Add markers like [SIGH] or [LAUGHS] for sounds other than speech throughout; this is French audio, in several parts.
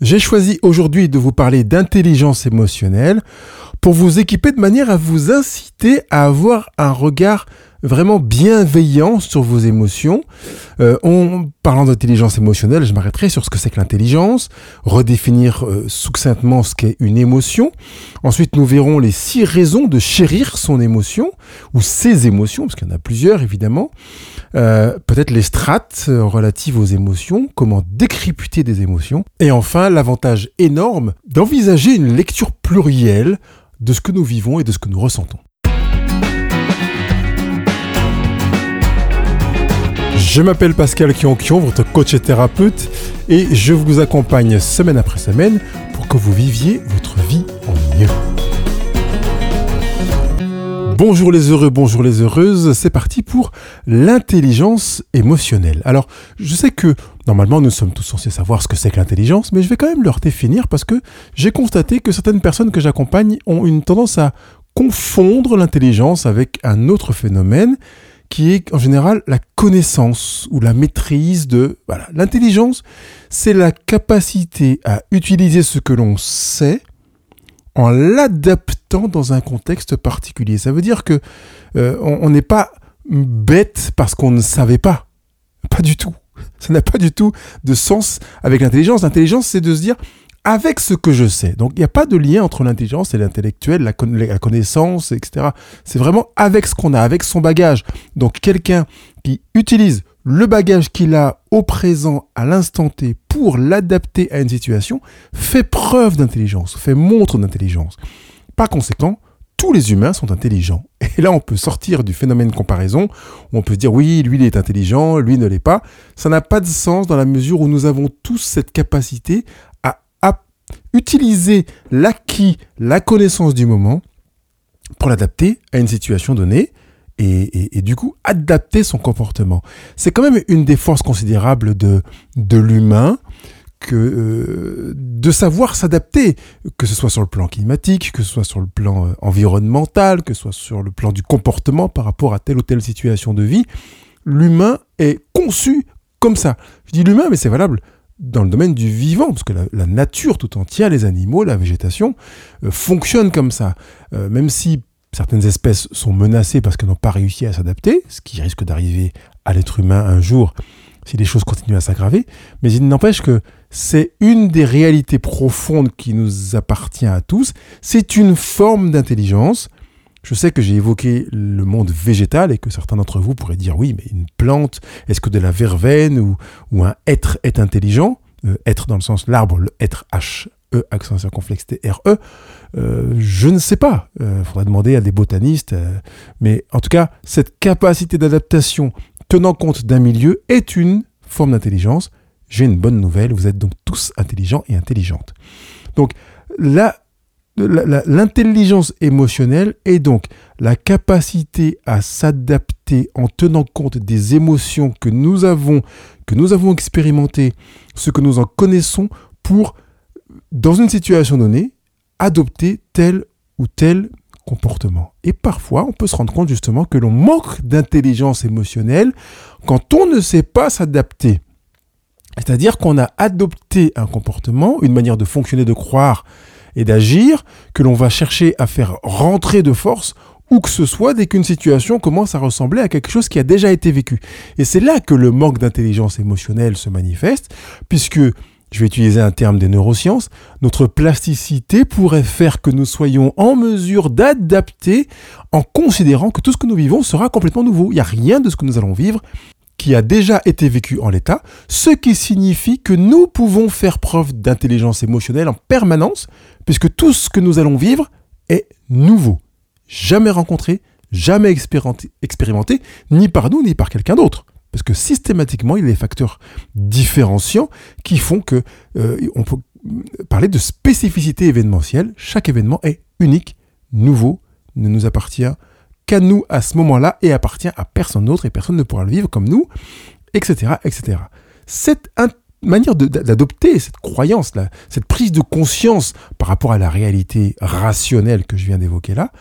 J'ai choisi aujourd'hui de vous parler d'intelligence émotionnelle pour vous équiper de manière à vous inciter à avoir un regard vraiment bienveillant sur vos émotions. Euh, en parlant d'intelligence émotionnelle, je m'arrêterai sur ce que c'est que l'intelligence, redéfinir euh, succinctement ce qu'est une émotion. Ensuite, nous verrons les six raisons de chérir son émotion, ou ses émotions, parce qu'il y en a plusieurs évidemment. Euh, peut-être les strates relatives aux émotions, comment décrypter des émotions. Et enfin, l'avantage énorme d'envisager une lecture plurielle de ce que nous vivons et de ce que nous ressentons. Je m'appelle Pascal Kionkion, votre coach et thérapeute, et je vous accompagne semaine après semaine pour que vous viviez votre vie en mieux. Bonjour les heureux, bonjour les heureuses, c'est parti pour l'intelligence émotionnelle. Alors, je sais que normalement nous sommes tous censés savoir ce que c'est que l'intelligence, mais je vais quand même leur définir parce que j'ai constaté que certaines personnes que j'accompagne ont une tendance à confondre l'intelligence avec un autre phénomène qui est en général la connaissance ou la maîtrise de... L'intelligence, c'est la capacité à utiliser ce que l'on sait en l'adaptant dans un contexte particulier. Ça veut dire que euh, on n'est pas bête parce qu'on ne savait pas. Pas du tout. [LAUGHS] Ça n'a pas du tout de sens avec l'intelligence. L'intelligence, c'est de se dire, avec ce que je sais. Donc il n'y a pas de lien entre l'intelligence et l'intellectuel, la, connaissance, etc. C'est vraiment avec ce qu'on a, avec son bagage. Donc quelqu'un qui utilise le bagage qu'il a au présent, à l'instant T, pour l'adapter à une situation, fait preuve d'intelligence, fait montre d'intelligence. Par conséquent, tous les humains sont intelligents. [LAUGHS] Et là, on peut sortir du phénomène de comparaison, où on peut dire oui, lui, il est intelligent, lui ne l'est pas. Ça n'a pas de sens dans la mesure où nous avons tous cette capacité utiliser l'acquis, la connaissance du moment pour l'adapter à une situation donnée et, du coup adapter son comportement. C'est quand même une des forces considérables de, de l'humain que euh, de savoir s'adapter, que ce soit sur le plan climatique, que ce soit sur le plan euh, environnemental, que ce soit sur le plan du comportement par rapport à telle ou telle situation de vie. L'humain est conçu comme ça. Je dis l'humain, mais c'est valable dans le domaine du vivant, parce que la, nature tout entière, les animaux, la végétation, euh, fonctionnent comme ça. Euh, même si certaines espèces sont menacées parce qu'elles n'ont pas réussi à s'adapter, ce qui risque d'arriver à l'être humain un jour si les choses continuent à s'aggraver, mais il n'empêche que c'est une des réalités profondes qui nous appartient à tous, c'est une forme d'intelligence je sais que j'ai évoqué le monde végétal et que certains d'entre vous pourraient dire oui, mais une plante, est-ce que de la verveine ou, un être est intelligent? Euh, Être dans le sens l'arbre, le être H, E, accent circonflexe T, R, E. Euh, je ne sais pas. Il euh, faudra demander à des botanistes. mais en tout cas, cette capacité d'adaptation tenant compte d'un milieu est une forme d'intelligence. J'ai une bonne nouvelle, vous êtes donc tous intelligents et intelligentes. Donc là, L'intelligence émotionnelle est donc la capacité à s'adapter en tenant compte des émotions que nous avons, que nous avons expérimentées, ce que nous en connaissons pour, dans une situation donnée, adopter tel ou tel comportement. Et parfois, on peut se rendre compte justement que l'on manque d'intelligence émotionnelle quand on ne sait pas s'adapter. C'est-à-dire qu'on a adopté un comportement, une manière de fonctionner, de croire, et d'agir que l'on va chercher à faire rentrer de force où que ce soit dès qu'une situation commence à ressembler à quelque chose qui a déjà été vécu. Et c'est là que le manque d'intelligence émotionnelle se manifeste, puisque, je vais utiliser un terme des neurosciences, notre plasticité pourrait faire que nous soyons en mesure d'adapter en considérant que tout ce que nous vivons sera complètement nouveau. Il n'y a rien de ce que nous allons vivre qui a déjà été vécu en l'état, ce qui signifie que nous pouvons faire preuve d'intelligence émotionnelle en permanence, puisque tout ce que nous allons vivre est nouveau, jamais rencontré, jamais expérimenté, ni par nous, ni par quelqu'un d'autre. Parce que systématiquement, il y a des facteurs différenciants qui font que euh, on peut parler de spécificité événementielle. Chaque événement est unique, nouveau, ne nous appartient qu'à nous à ce moment-là et appartient à personne d'autre et personne ne pourra le vivre comme nous, etc. etc. Cette manière d'adopter cette croyance, là, cette prise de conscience par rapport à la réalité rationnelle que je viens d'évoquer là,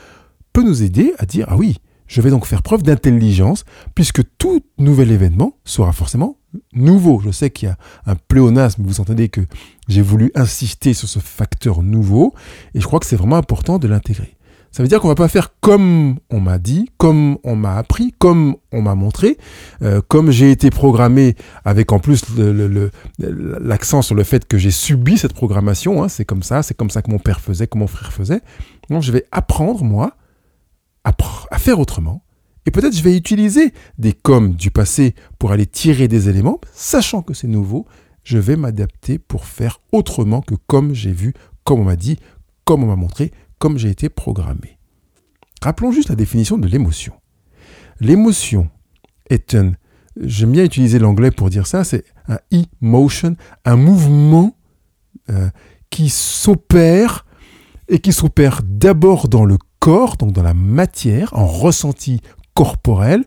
peut nous aider à dire, ah oui, je vais donc faire preuve d'intelligence, puisque tout nouvel événement sera forcément nouveau. Je sais qu'il y a un pléonasme, vous entendez que j'ai voulu insister sur ce facteur nouveau, et je crois que c'est vraiment important de l'intégrer. Ça veut dire qu'on va pas faire comme on m'a dit, comme on m'a appris, comme on m'a montré, euh, comme j'ai été programmé, avec en plus l'accent sur le fait que j'ai subi cette programmation. Hein, c'est comme ça, c'est comme ça que mon père faisait, que mon frère faisait. Donc je vais apprendre moi à, à faire autrement. Et peut-être je vais utiliser des comme du passé pour aller tirer des éléments, sachant que c'est nouveau. Je vais m'adapter pour faire autrement que comme j'ai vu, comme on m'a dit, comme on m'a montré, comme j'ai été programmé. Rappelons juste la définition de l'émotion. L'émotion est un, j'aime bien utiliser l'anglais pour dire ça, c'est un emotion, un mouvement euh, qui s'opère et qui s'opère d'abord dans le corps, donc dans la matière, en ressenti corporel,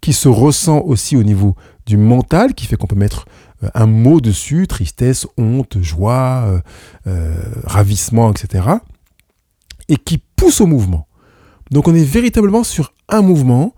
qui se ressent aussi au niveau du mental, qui fait qu'on peut mettre euh, un mot dessus, tristesse, honte, joie, euh, ravissement, etc et qui pousse au mouvement. Donc on est véritablement sur un mouvement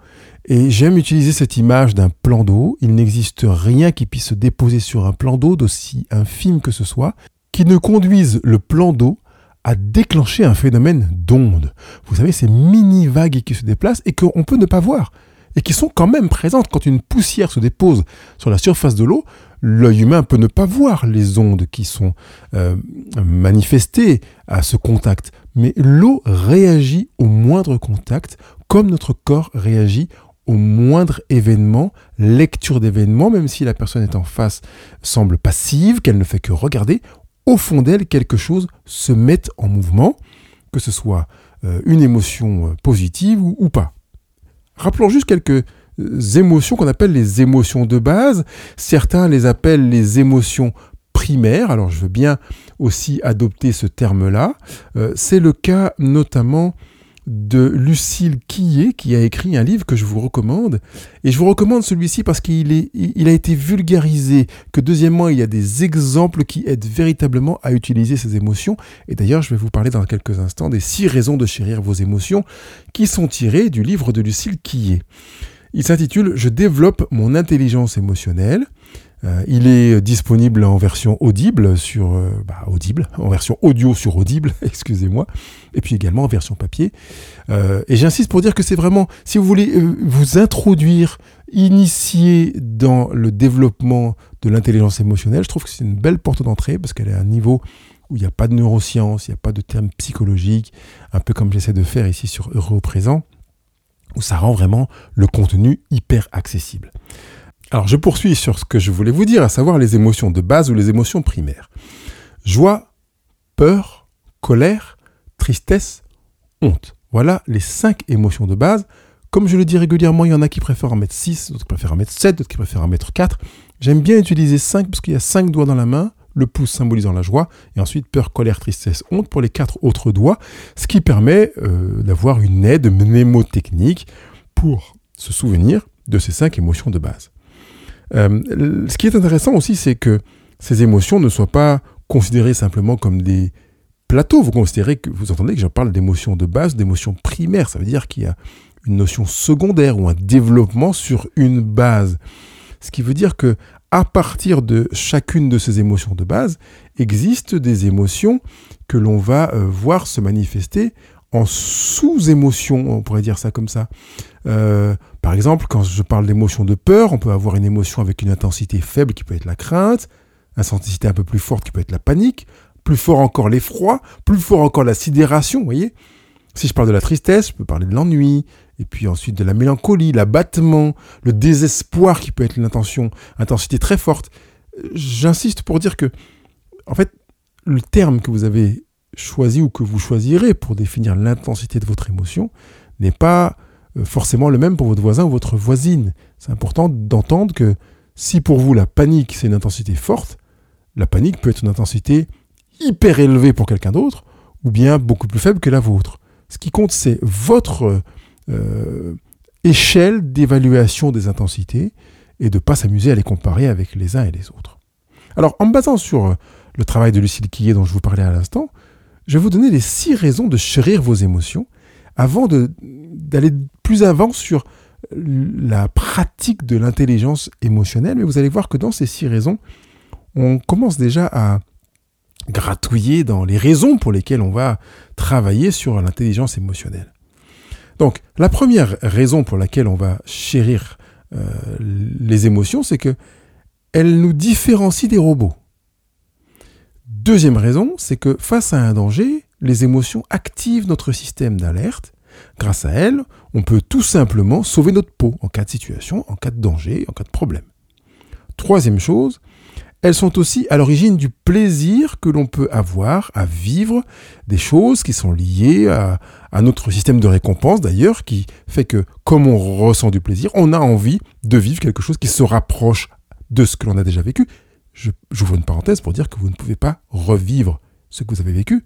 et j'aime utiliser cette image d'un plan d'eau. Il n'existe rien qui puisse se déposer sur un plan d'eau, d'aussi infime que ce soit, qui ne conduise le plan d'eau à déclencher un phénomène d'onde. Vous savez, ces mini-vagues qui se déplacent et qu'on peut ne pas voir et qui sont quand même présentes quand une poussière se dépose sur la surface de l'eau. L'œil humain peut ne pas voir les ondes qui sont euh, manifestées à ce contact, mais l'eau réagit au moindre contact, comme notre corps réagit au moindre événement, lecture d'événement, même si la personne est en face semble passive, qu'elle ne fait que regarder, au fond d'elle, quelque chose se met en mouvement, que ce soit euh, une émotion euh, positive ou, pas. Rappelons juste quelques euh, émotions qu'on appelle les émotions de base. Certains les appellent les émotions primaires. Alors je veux bien aussi adopter ce terme-là. Euh, c'est le cas notamment de Lucille Quillet, qui a écrit un livre que je vous recommande. Et je vous recommande celui-ci parce qu'il est, il a été vulgarisé, que deuxièmement, il y a des exemples qui aident véritablement à utiliser ces émotions. Et d'ailleurs, je vais vous parler dans quelques instants des six raisons de chérir vos émotions, qui sont tirées du livre de Lucille Quillet. Il s'intitule Je développe mon intelligence émotionnelle. Euh, il est disponible en version audible sur euh, bah, audible, en version audio sur audible, [LAUGHS] excusez-moi, et puis également en version papier. Euh, et j'insiste pour dire que c'est vraiment, si vous voulez vous introduire, initier dans le développement de l'intelligence émotionnelle, je trouve que c'est une belle porte d'entrée parce qu'elle est à un niveau où il n'y a pas de neurosciences, il n'y a pas de termes psychologiques, un peu comme j'essaie de faire ici sur Euro Présent, où ça rend vraiment le contenu hyper accessible. Alors je poursuis sur ce que je voulais vous dire, à savoir les émotions de base ou les émotions primaires. Joie, peur, colère, tristesse, honte. Voilà les cinq émotions de base. Comme je le dis régulièrement, il y en a qui préfèrent en mettre 6, d'autres qui préfèrent en mettre 7, d'autres qui préfèrent en mettre 4. J'aime bien utiliser 5 parce qu'il y a 5 doigts dans la main, le pouce symbolisant la joie, et ensuite peur, colère, tristesse, honte pour les 4 autres doigts, ce qui permet euh, d'avoir une aide mnémotechnique pour se souvenir de ces 5 émotions de base. Euh, ce qui est intéressant aussi, c'est que ces émotions ne soient pas considérées simplement comme des plateaux. Vous considérez vous entendez que je parle d'émotions de base, d'émotions primaires. Ça veut dire qu'il y a une notion secondaire ou un développement sur une base. Ce qui veut dire que à partir de chacune de ces émotions de base, existent des émotions que l'on va euh, voir se manifester en sous-émotion, on pourrait dire ça comme ça. Euh, par exemple, quand je parle d'émotion de peur, on peut avoir une émotion avec une intensité faible qui peut être la crainte, une intensité un peu plus forte qui peut être la panique, plus fort encore l'effroi, plus fort encore la sidération, vous voyez Si je parle de la tristesse, je peux parler de l'ennui, et puis ensuite de la mélancolie, l'abattement, le désespoir qui peut être une intensité très forte. J'insiste pour dire que, en fait, le terme que vous avez choisi ou que vous choisirez pour définir l'intensité de votre émotion n'est pas euh, forcément le même pour votre voisin ou votre voisine. C'est important d'entendre que si pour vous la panique c'est une intensité forte, la panique peut être une intensité hyper élevée pour quelqu'un d'autre ou bien beaucoup plus faible que la vôtre. Ce qui compte c'est votre euh, échelle d'évaluation des intensités et de ne pas s'amuser à les comparer avec les uns et les autres. Alors en me basant sur le travail de Lucille Quillet dont je vous parlais à l'instant, je vais vous donner les six raisons de chérir vos émotions avant d'aller plus avant sur la pratique de l'intelligence émotionnelle, mais vous allez voir que dans ces six raisons, on commence déjà à gratouiller dans les raisons pour lesquelles on va travailler sur l'intelligence émotionnelle. Donc, la première raison pour laquelle on va chérir euh, les émotions, c'est que elles nous différencient des robots. Deuxième raison, c'est que face à un danger, les émotions activent notre système d'alerte. Grâce à elles, on peut tout simplement sauver notre peau en cas de situation, en cas de danger, en cas de problème. Troisième chose, elles sont aussi à l'origine du plaisir que l'on peut avoir à vivre des choses qui sont liées à, notre système de récompense d'ailleurs, qui fait que comme on ressent du plaisir, on a envie de vivre quelque chose qui se rapproche de ce que l'on a déjà vécu. J'ouvre une parenthèse pour dire que vous ne pouvez pas revivre ce que vous avez vécu,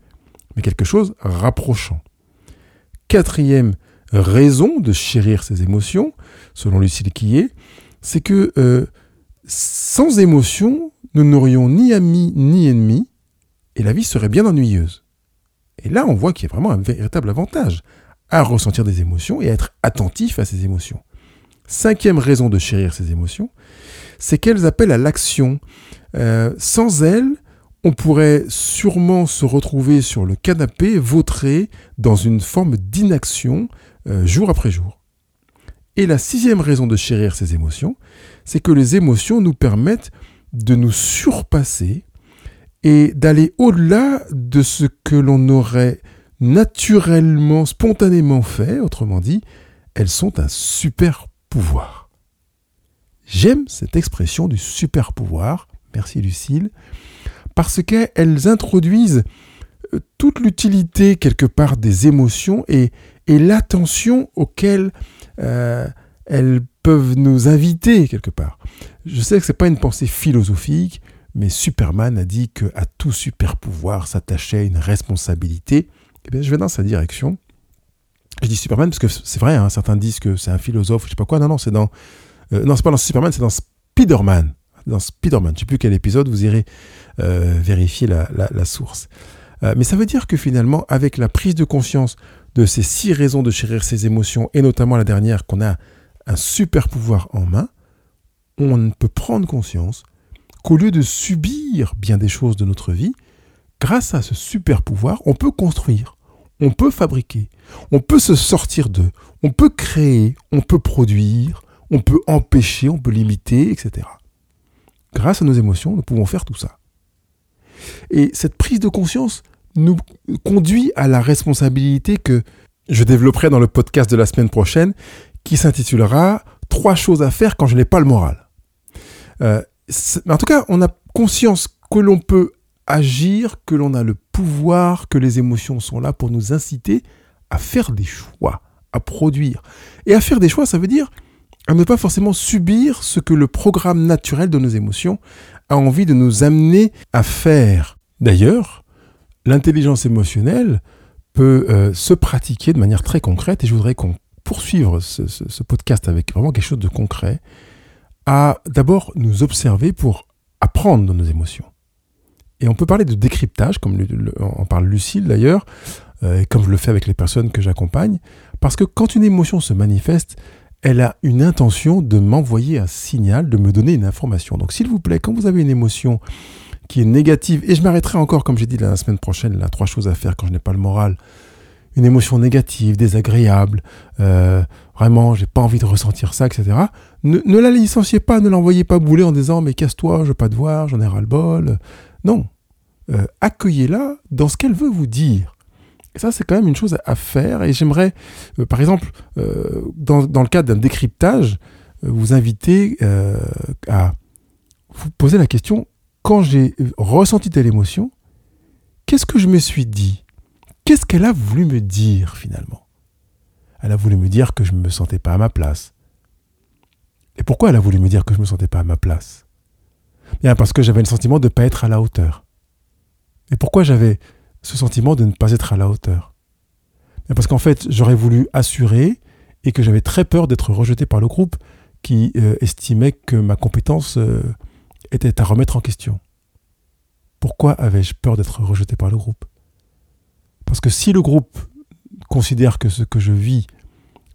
mais quelque chose rapprochant. Quatrième raison de chérir ses émotions, selon Lucille Quillet, c'est que euh, sans émotion, nous n'aurions ni amis ni ennemis, et la vie serait bien ennuyeuse. Et là, on voit qu'il y a vraiment un véritable avantage à ressentir des émotions et à être attentif à ces émotions. Cinquième raison de chérir ces émotions, c'est qu'elles appellent à l'action. Euh, sans elles, on pourrait sûrement se retrouver sur le canapé, vautré, dans une forme d'inaction, euh, jour après jour. Et la sixième raison de chérir ces émotions, c'est que les émotions nous permettent de nous surpasser et d'aller au-delà de ce que l'on aurait naturellement, spontanément fait, autrement dit, elles sont un super pouvoir. J'aime cette expression du super pouvoir, merci Lucille, parce qu'elles introduisent euh, toute l'utilité quelque part des émotions et, l'attention auxquelles euh, elles peuvent nous inviter quelque part. Je sais que ce n'est pas une pensée philosophique, mais Superman a dit que à tout super pouvoir s'attachait une responsabilité. Eh bien, je vais dans sa direction. Je dis Superman parce que c'est vrai, hein, certains disent que c'est un philosophe, je sais pas quoi. Non, non, c'est dans. Euh, non, c'est pas dans Superman, c'est dans Spider-Man. Dans Spider-Man. Je sais plus quel épisode, vous irez euh, vérifier la, source. Euh, mais ça veut dire que finalement, avec la prise de conscience de ces six raisons de chérir ses émotions, et notamment la dernière qu'on a un super pouvoir en main, on peut prendre conscience qu'au lieu de subir bien des choses de notre vie, grâce à ce super pouvoir, on peut construire, on peut fabriquer, on peut se sortir d'eux, on peut créer, on peut produire, on peut empêcher, on peut limiter, etc. Grâce à nos émotions, nous pouvons faire tout ça. Et cette prise de conscience nous conduit à la responsabilité que je développerai dans le podcast de la semaine prochaine qui s'intitulera Trois choses à faire quand je n'ai pas le moral. Euh, en tout cas, on a conscience que l'on peut agir, que l'on a le pouvoir, que les émotions sont là pour nous inciter à faire des choix, à produire. Et à faire des choix, ça veut dire à ne pas forcément subir ce que le programme naturel de nos émotions a envie de nous amener à faire. D'ailleurs, l'intelligence émotionnelle peut euh, se pratiquer de manière très concrète et je voudrais qu'on poursuivre ce, podcast avec vraiment quelque chose de concret, à d'abord nous observer pour apprendre de nos émotions. Et on peut parler de décryptage, comme en parle Lucille d'ailleurs, euh, comme je le fais avec les personnes que j'accompagne, parce que quand une émotion se manifeste, elle a une intention de m'envoyer un signal, de me donner une information. Donc s'il vous plaît, quand vous avez une émotion qui est négative, et je m'arrêterai encore, comme j'ai dit la semaine prochaine, là, trois choses à faire quand je n'ai pas le moral, une émotion négative, désagréable, euh, vraiment, j'ai pas envie de ressentir ça, etc. Ne, la licenciez pas, ne l'envoyez pas bouler en disant mais casse-toi, je veux pas te voir, j'en ai ras-le-bol. Non. Euh, accueillez-la dans ce qu'elle veut vous dire. Ça, c'est quand même une chose à faire. Et j'aimerais, euh, par exemple, dans, dans, le cadre d'un décryptage, vous inviter à vous poser la question, quand j'ai ressenti telle émotion, qu'est-ce que je me suis dit? Qu'est-ce qu'elle a voulu me dire finalement? Elle a voulu me dire que je ne me sentais pas à ma place. Et pourquoi elle a voulu me dire que je ne me sentais pas à ma place? Bien parce que j'avais le sentiment de ne pas être à la hauteur. Et pourquoi j'avais ce sentiment de ne pas être à la hauteur Parce qu'en fait, j'aurais voulu assurer et que j'avais très peur d'être rejeté par le groupe qui euh, estimait que ma compétence euh, était à remettre en question. Pourquoi avais-je peur d'être rejeté par le groupe? Parce que si le groupe considère que ce que je vis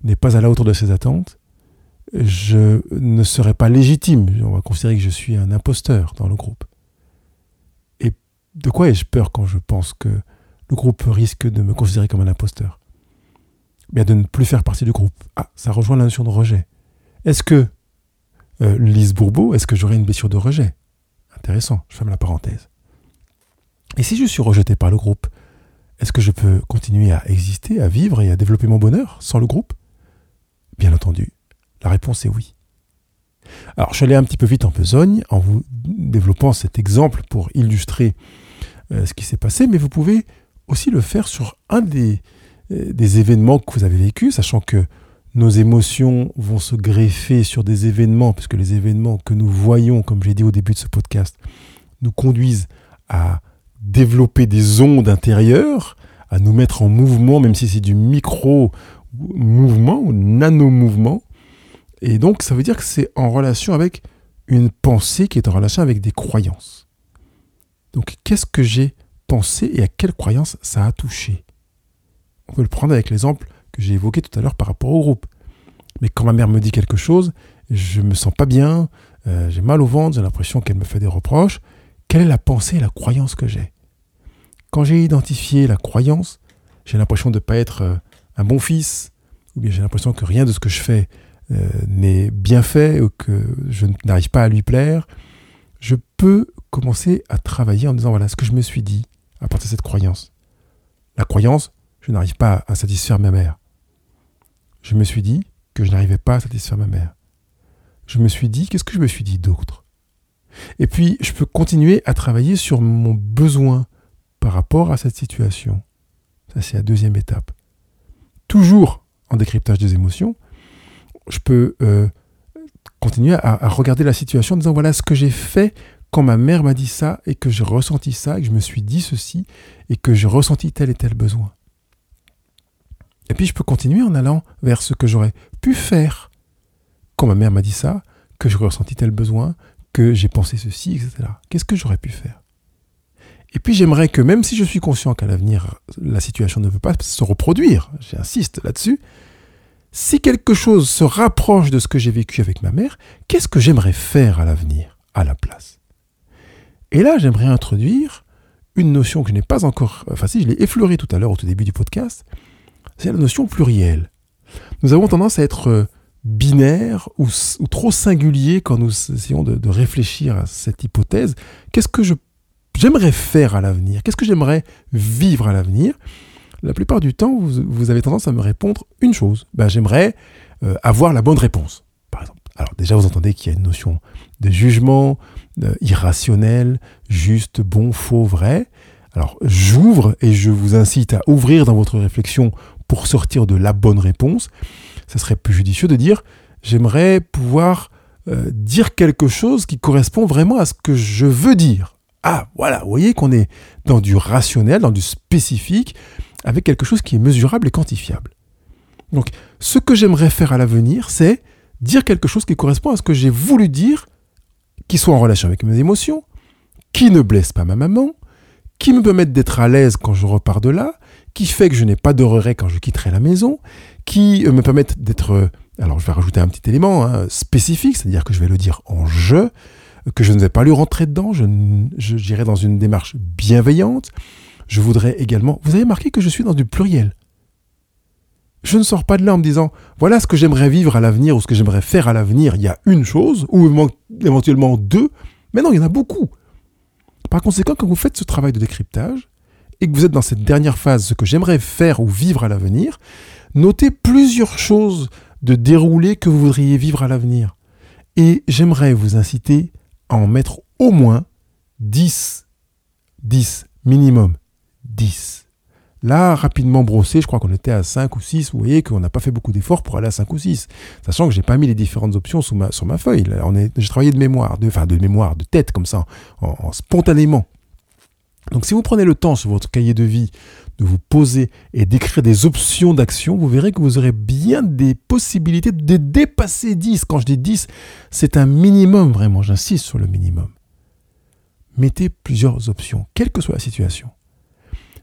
n'est pas à la hauteur de ses attentes, je ne serai pas légitime. On va considérer que je suis un imposteur dans le groupe. De quoi ai-je peur quand je pense que le groupe risque de me considérer comme un imposteur? Bien de ne plus faire partie du groupe. Ah, ça rejoint la notion de rejet. Est-ce que, euh, Lise Bourbeau, est-ce que j'aurai une blessure de rejet? Intéressant, je ferme la parenthèse. Et si je suis rejeté par le groupe, est-ce que je peux continuer à exister, à vivre et à développer mon bonheur sans le groupe? Bien entendu, la réponse est oui. Alors, je suis allé un petit peu vite en besogne en vous développant cet exemple pour illustrer euh, ce qui s'est passé, mais vous pouvez aussi le faire sur un des, euh, des événements que vous avez vécus, sachant que nos émotions vont se greffer sur des événements, puisque les événements que nous voyons, comme j'ai dit au début de ce podcast, nous conduisent à développer des ondes intérieures, à nous mettre en mouvement, même si c'est du micro-mouvement ou nano-mouvement. Et donc, ça veut dire que c'est en relation avec une pensée qui est en relation avec des croyances. Donc, qu'est-ce que j'ai pensé et à quelle croyance ça a touché? On peut le prendre avec l'exemple que j'ai évoqué tout à l'heure par rapport au groupe. Mais quand ma mère me dit quelque chose, je me sens pas bien, euh, j'ai mal au ventre, j'ai l'impression qu'elle me fait des reproches. Quelle est la pensée et la croyance que j'ai? Quand j'ai identifié la croyance, j'ai l'impression de ne pas être euh, un bon fils, ou bien j'ai l'impression que rien de ce que je fais euh, n'est bien fait, ou que je n'arrive pas à lui plaire, je peux commencer à travailler en disant, voilà ce que je me suis dit à partir de cette croyance. La croyance, je n'arrive pas à satisfaire ma mère. Je me suis dit que je n'arrivais pas à satisfaire ma mère. Je me suis dit, qu'est-ce que je me suis dit d'autre? Et puis, je peux continuer à travailler sur mon besoin par rapport à cette situation. Ça, c'est la deuxième étape. Toujours en décryptage des émotions, je peux euh, continuer à, regarder la situation en disant voilà ce que j'ai fait quand ma mère m'a dit ça et que j'ai ressenti ça et que je me suis dit ceci et que j'ai ressenti tel et tel besoin. Et puis je peux continuer en allant vers ce que j'aurais pu faire quand ma mère m'a dit ça, que j'ai ressenti tel besoin, que j'ai pensé ceci, etc. Qu'est-ce que j'aurais pu faire? Et puis j'aimerais que même si je suis conscient qu'à l'avenir, la situation ne peut pas se reproduire, j'insiste là-dessus, si quelque chose se rapproche de ce que j'ai vécu avec ma mère, qu'est-ce que j'aimerais faire à l'avenir, à la place? Et là, j'aimerais introduire une notion que je n'ai pas encore, enfin si, je l'ai effleurée tout à l'heure au tout début du podcast, c'est la notion plurielle. Nous avons tendance à être euh, binaire ou, trop singulier quand nous essayons de, réfléchir à cette hypothèse. Qu'est-ce que j'aimerais faire à l'avenir? Qu'est-ce que j'aimerais vivre à l'avenir? La plupart du temps, vous, avez tendance à me répondre une chose. Ben, j'aimerais euh, avoir la bonne réponse. Alors déjà, vous entendez qu'il y a une notion de jugement euh, irrationnel, juste, bon, faux, vrai. Alors j'ouvre et je vous incite à ouvrir dans votre réflexion pour sortir de la bonne réponse. Ça serait plus judicieux de dire j'aimerais pouvoir euh, dire quelque chose qui correspond vraiment à ce que je veux dire. Ah, voilà, vous voyez qu'on est dans du rationnel, dans du spécifique, avec quelque chose qui est mesurable et quantifiable. Donc, ce que j'aimerais faire à l'avenir, c'est dire quelque chose qui correspond à ce que j'ai voulu dire, qui soit en relation avec mes émotions, qui ne blesse pas ma maman, qui me permette d'être à l'aise quand je repars de là, qui fait que je n'ai pas de regrets quand je quitterai la maison, qui me permette d'être, euh, alors je vais rajouter un petit élément hein, spécifique, c'est-à-dire que je vais le dire en je, que je ne vais pas lui rentrer dedans, je, j'irai dans une démarche bienveillante. Je voudrais également... Vous avez marqué que je suis dans du pluriel. Je ne sors pas de là en me disant, voilà ce que j'aimerais vivre à l'avenir ou ce que j'aimerais faire à l'avenir. Il y a une chose, ou éventuellement deux, mais non, il y en a beaucoup. Par conséquent, quand vous faites ce travail de décryptage, et que vous êtes dans cette dernière phase, ce que j'aimerais faire ou vivre à l'avenir, notez plusieurs choses de déroulé que vous voudriez vivre à l'avenir. Et j'aimerais vous inciter en mettre au moins 10. 10, minimum 10. Là, rapidement brossé, je crois qu'on était à 5 ou 6. Vous voyez qu'on n'a pas fait beaucoup d'efforts pour aller à 5 ou 6. Sachant que j'ai pas mis les différentes options sur ma feuille. J'ai travaillé de mémoire, de, enfin de mémoire, de tête, comme ça, en spontanément. Donc si vous prenez le temps sur votre cahier de vie de vous poser et d'écrire des options d'action, vous verrez que vous aurez bien des possibilités de dépasser 10. Quand je dis 10, c'est un minimum vraiment, j'insiste sur le minimum. Mettez plusieurs options, quelle que soit la situation.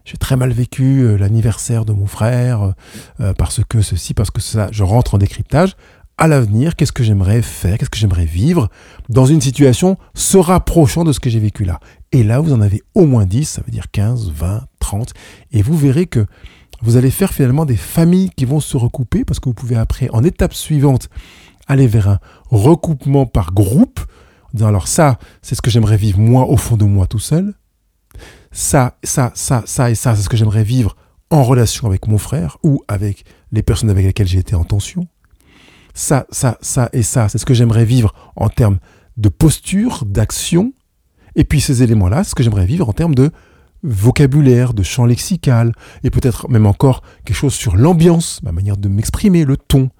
J'ai très mal vécu euh, l'anniversaire de mon frère euh, euh, parce que ceci, parce que ça, je rentre en décryptage. à l'avenir, qu'est-ce que j'aimerais faire, qu'est-ce que j'aimerais vivre dans une situation se rapprochant de ce que j'ai vécu là? Et là, vous en avez au moins 10, ça veut dire 15, 20, 30, et vous verrez que vous allez faire finalement des familles qui vont se recouper parce que vous pouvez après, en étape suivante, aller vers un recoupement par groupe. Alors ça, c'est ce que j'aimerais vivre moi au fond de moi tout seul. Ça, ça, ça, ça et ça, c'est ce que j'aimerais vivre en relation avec mon frère ou avec les personnes avec lesquelles j'ai été en tension. Ça, ça, ça et ça, c'est ce que j'aimerais vivre en termes de posture, d'action. Et puis ces éléments-là, ce que j'aimerais vivre en termes de vocabulaire, de champ lexical, et peut-être même encore quelque chose sur l'ambiance, ma manière de m'exprimer, le ton,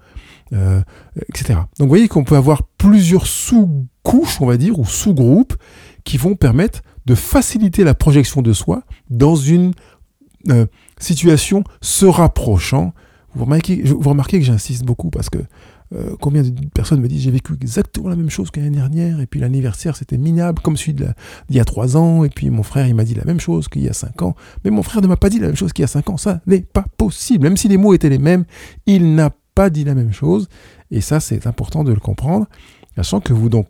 euh, etc. Donc vous voyez qu'on peut avoir plusieurs sous-couches, on va dire, ou sous-groupes, qui vont permettre de faciliter la projection de soi dans une euh, situation se rapprochant. Vous remarquez, que j'insiste beaucoup parce que euh, combien de personnes me disent j'ai vécu exactement la même chose que l'année dernière et puis l'anniversaire c'était minable comme celui d'il y a trois ans et puis mon frère il m'a dit la même chose qu'il y a cinq ans. Mais mon frère ne m'a pas dit la même chose qu'il y a cinq ans. Ça n'est pas possible. Même si les mots étaient les mêmes il n'a pas dit la même chose. Et ça c'est important de le comprendre sachant que vous donc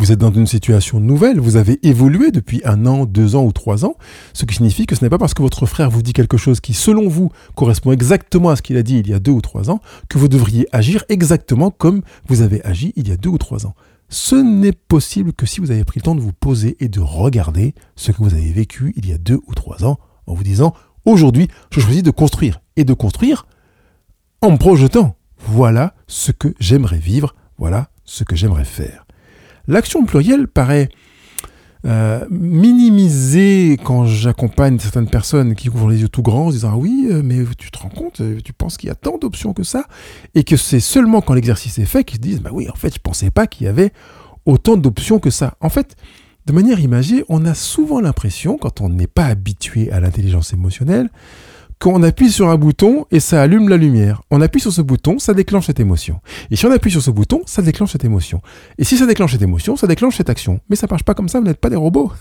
vous êtes dans une situation nouvelle, vous avez évolué depuis un an, deux ans ou trois ans, ce qui signifie que ce n'est pas parce que votre frère vous dit quelque chose qui, selon vous, correspond exactement à ce qu'il a dit il y a deux ou trois ans, que vous devriez agir exactement comme vous avez agi il y a deux ou trois ans. Ce n'est possible que si vous avez pris le temps de vous poser et de regarder ce que vous avez vécu il y a deux ou trois ans, en vous disant, aujourd'hui, je choisis de construire. Et de construire en me projetant. Voilà ce que j'aimerais vivre, voilà ce que j'aimerais faire. L'action plurielle paraît euh, minimisée quand j'accompagne certaines personnes qui ouvrent les yeux tout grands en disant ah oui euh, mais tu te rends compte euh, tu penses qu'il y a tant d'options que ça? Et que c'est seulement quand l'exercice est fait qu'ils se disent bah oui en fait je pensais pas qu'il y avait autant d'options que ça. En fait de manière imagée on a souvent l'impression quand on n'est pas habitué à l'intelligence émotionnelle qu'on appuie sur un bouton et ça allume la lumière. On appuie sur ce bouton, ça déclenche cette émotion. Et si on appuie sur ce bouton, ça déclenche cette émotion. Et si ça déclenche cette émotion, ça déclenche cette action. Mais ça marche pas comme ça, vous n'êtes pas des robots.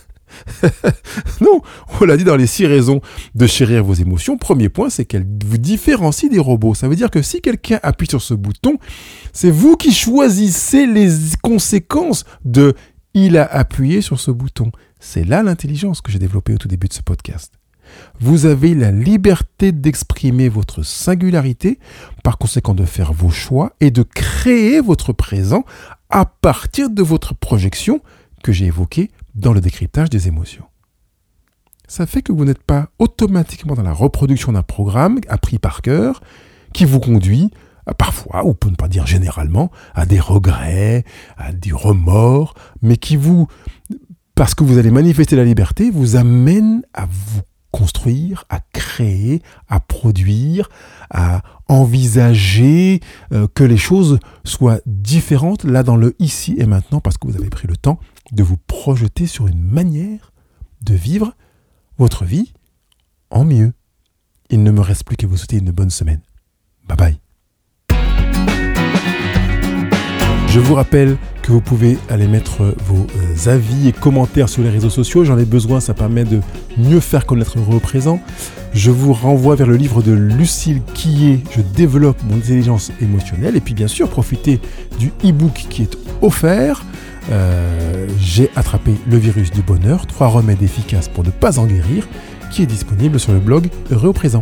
[LAUGHS] non, on l'a dit dans les six raisons de chérir vos émotions. Premier point, c'est qu'elle vous différencie des robots. Ça veut dire que si quelqu'un appuie sur ce bouton, c'est vous qui choisissez les conséquences de il a appuyé sur ce bouton. C'est là l'intelligence que j'ai développée au tout début de ce podcast. Vous avez la liberté d'exprimer votre singularité, par conséquent de faire vos choix et de créer votre présent à partir de votre projection que j'ai évoquée dans le décryptage des émotions. Ça fait que vous n'êtes pas automatiquement dans la reproduction d'un programme appris par cœur qui vous conduit parfois, ou pour ne pas dire généralement, à des regrets, à des remords, mais qui vous, parce que vous allez manifester la liberté, vous amène à vous construire, à créer, à produire, à envisager euh, que les choses soient différentes là dans le ici et maintenant parce que vous avez pris le temps de vous projeter sur une manière de vivre votre vie en mieux. Il ne me reste plus qu'à vous souhaiter une bonne semaine. Bye bye. Je vous rappelle que vous pouvez aller mettre vos euh, avis et commentaires sur les réseaux sociaux. J'en ai besoin, ça permet de mieux faire connaître vos représents. Je vous renvoie vers le livre de Lucille Quillet, Je développe mon intelligence émotionnelle. Et puis bien sûr, profitez du e-book qui est offert. Euh, j'ai attrapé le virus du bonheur, trois remèdes efficaces pour ne pas en guérir, qui est disponible sur le blog Heureux présent.